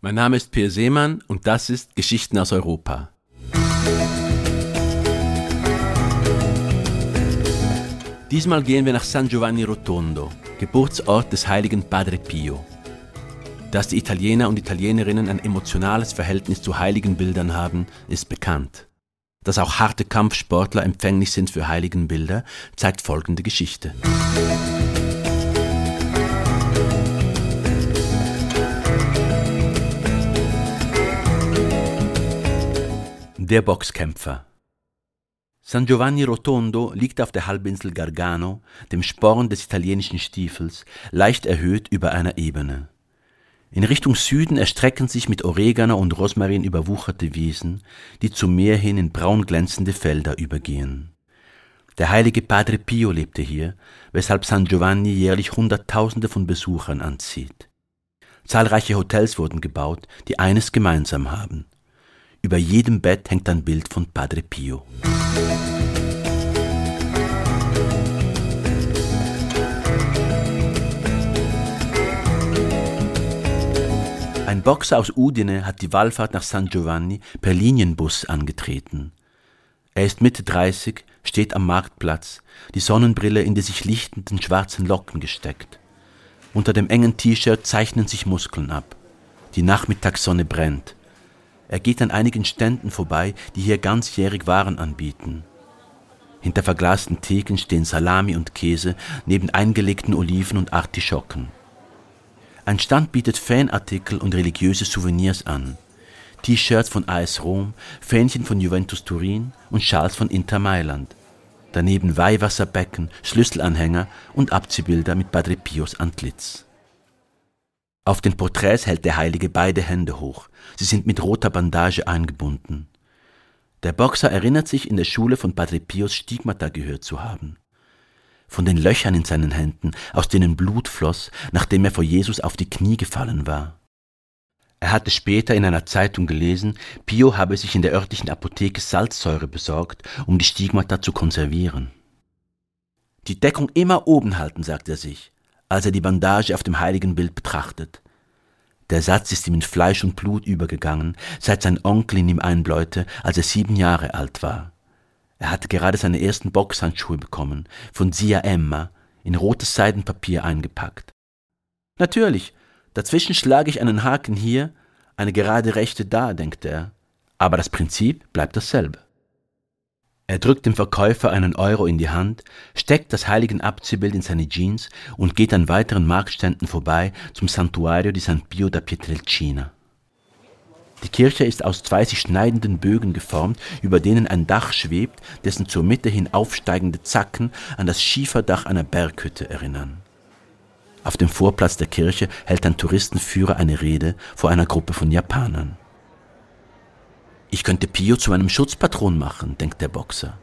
Mein Name ist Peer Seemann und das ist Geschichten aus Europa. Diesmal gehen wir nach San Giovanni Rotondo, Geburtsort des heiligen Padre Pio. Dass die Italiener und Italienerinnen ein emotionales Verhältnis zu heiligen Bildern haben, ist bekannt. Dass auch harte Kampfsportler empfänglich sind für heiligen Bilder, zeigt folgende Geschichte. Der Boxkämpfer San Giovanni Rotondo liegt auf der Halbinsel Gargano, dem Sporn des italienischen Stiefels, leicht erhöht über einer Ebene. In Richtung Süden erstrecken sich mit Oregano und Rosmarin überwucherte Wiesen, die zum Meer hin in braun glänzende Felder übergehen. Der heilige Padre Pio lebte hier, weshalb San Giovanni jährlich Hunderttausende von Besuchern anzieht. Zahlreiche Hotels wurden gebaut, die eines gemeinsam haben. Über jedem Bett hängt ein Bild von Padre Pio. Ein Boxer aus Udine hat die Wallfahrt nach San Giovanni per Linienbus angetreten. Er ist Mitte 30, steht am Marktplatz, die Sonnenbrille in die sich lichtenden schwarzen Locken gesteckt. Unter dem engen T-Shirt zeichnen sich Muskeln ab. Die Nachmittagssonne brennt. Er geht an einigen Ständen vorbei, die hier ganzjährig Waren anbieten. Hinter verglasten Theken stehen Salami und Käse neben eingelegten Oliven und Artischocken. Ein Stand bietet Fanartikel und religiöse Souvenirs an. T-Shirts von AS Rom, Fähnchen von Juventus Turin und Schals von Inter Mailand. Daneben Weihwasserbecken, Schlüsselanhänger und Abziehbilder mit Padre Pios Antlitz. Auf den Porträts hält der Heilige beide Hände hoch. Sie sind mit roter Bandage eingebunden. Der Boxer erinnert sich, in der Schule von Padre Pios Stigmata gehört zu haben von den Löchern in seinen Händen, aus denen Blut floss, nachdem er vor Jesus auf die Knie gefallen war. Er hatte später in einer Zeitung gelesen, Pio habe sich in der örtlichen Apotheke Salzsäure besorgt, um die Stigmata zu konservieren. Die Deckung immer oben halten, sagt er sich, als er die Bandage auf dem heiligen Bild betrachtet. Der Satz ist ihm in Fleisch und Blut übergegangen, seit sein Onkel ihn ihm einbläute, als er sieben Jahre alt war. Er hatte gerade seine ersten Boxhandschuhe bekommen, von Sia Emma, in rotes Seidenpapier eingepackt. Natürlich, dazwischen schlage ich einen Haken hier, eine gerade rechte da, denkt er, aber das Prinzip bleibt dasselbe. Er drückt dem Verkäufer einen Euro in die Hand, steckt das heiligen Abziehbild in seine Jeans und geht an weiteren Marktständen vorbei zum Santuario di San Pio da Pietrelcina. Die Kirche ist aus zwei sich schneidenden Bögen geformt, über denen ein Dach schwebt, dessen zur Mitte hin aufsteigende Zacken an das Schieferdach einer Berghütte erinnern. Auf dem Vorplatz der Kirche hält ein Touristenführer eine Rede vor einer Gruppe von Japanern. Ich könnte Pio zu meinem Schutzpatron machen, denkt der Boxer.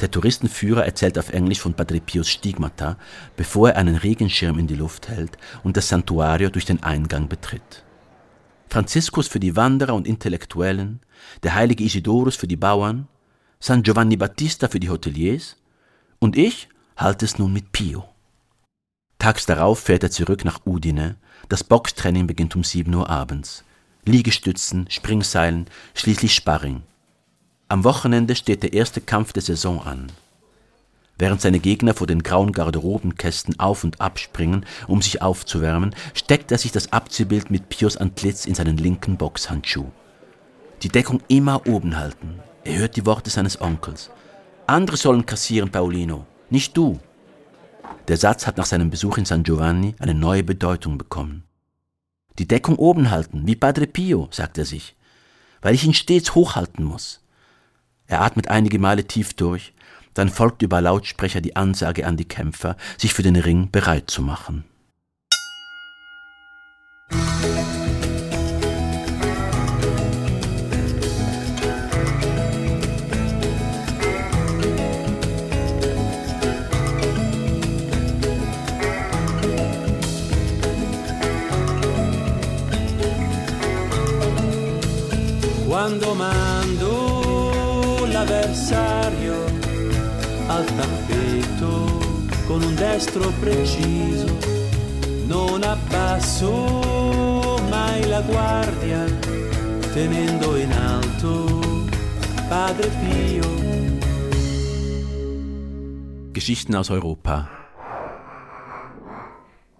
Der Touristenführer erzählt auf Englisch von Padre Pios Stigmata, bevor er einen Regenschirm in die Luft hält und das Santuario durch den Eingang betritt. Franziskus für die Wanderer und Intellektuellen, der heilige Isidorus für die Bauern, San Giovanni Battista für die Hoteliers und ich halte es nun mit Pio. Tags darauf fährt er zurück nach Udine, das Boxtraining beginnt um 7 Uhr abends. Liegestützen, Springseilen, schließlich Sparring. Am Wochenende steht der erste Kampf der Saison an. Während seine Gegner vor den grauen Garderobenkästen auf und ab springen, um sich aufzuwärmen, steckt er sich das Abziehbild mit Pios Antlitz in seinen linken Boxhandschuh. Die Deckung immer oben halten. Er hört die Worte seines Onkels. Andere sollen kassieren, Paulino, nicht du. Der Satz hat nach seinem Besuch in San Giovanni eine neue Bedeutung bekommen. Die Deckung oben halten, wie Padre Pio, sagt er sich, weil ich ihn stets hochhalten muss. Er atmet einige Male tief durch, dann folgt über Lautsprecher die Ansage an die Kämpfer, sich für den Ring bereit zu machen. Quando mando l'avversario al tappeto con un destro preciso, non abbasso mai la guardia, tenendo in alto Padre Pio. Geschichten aus Europa.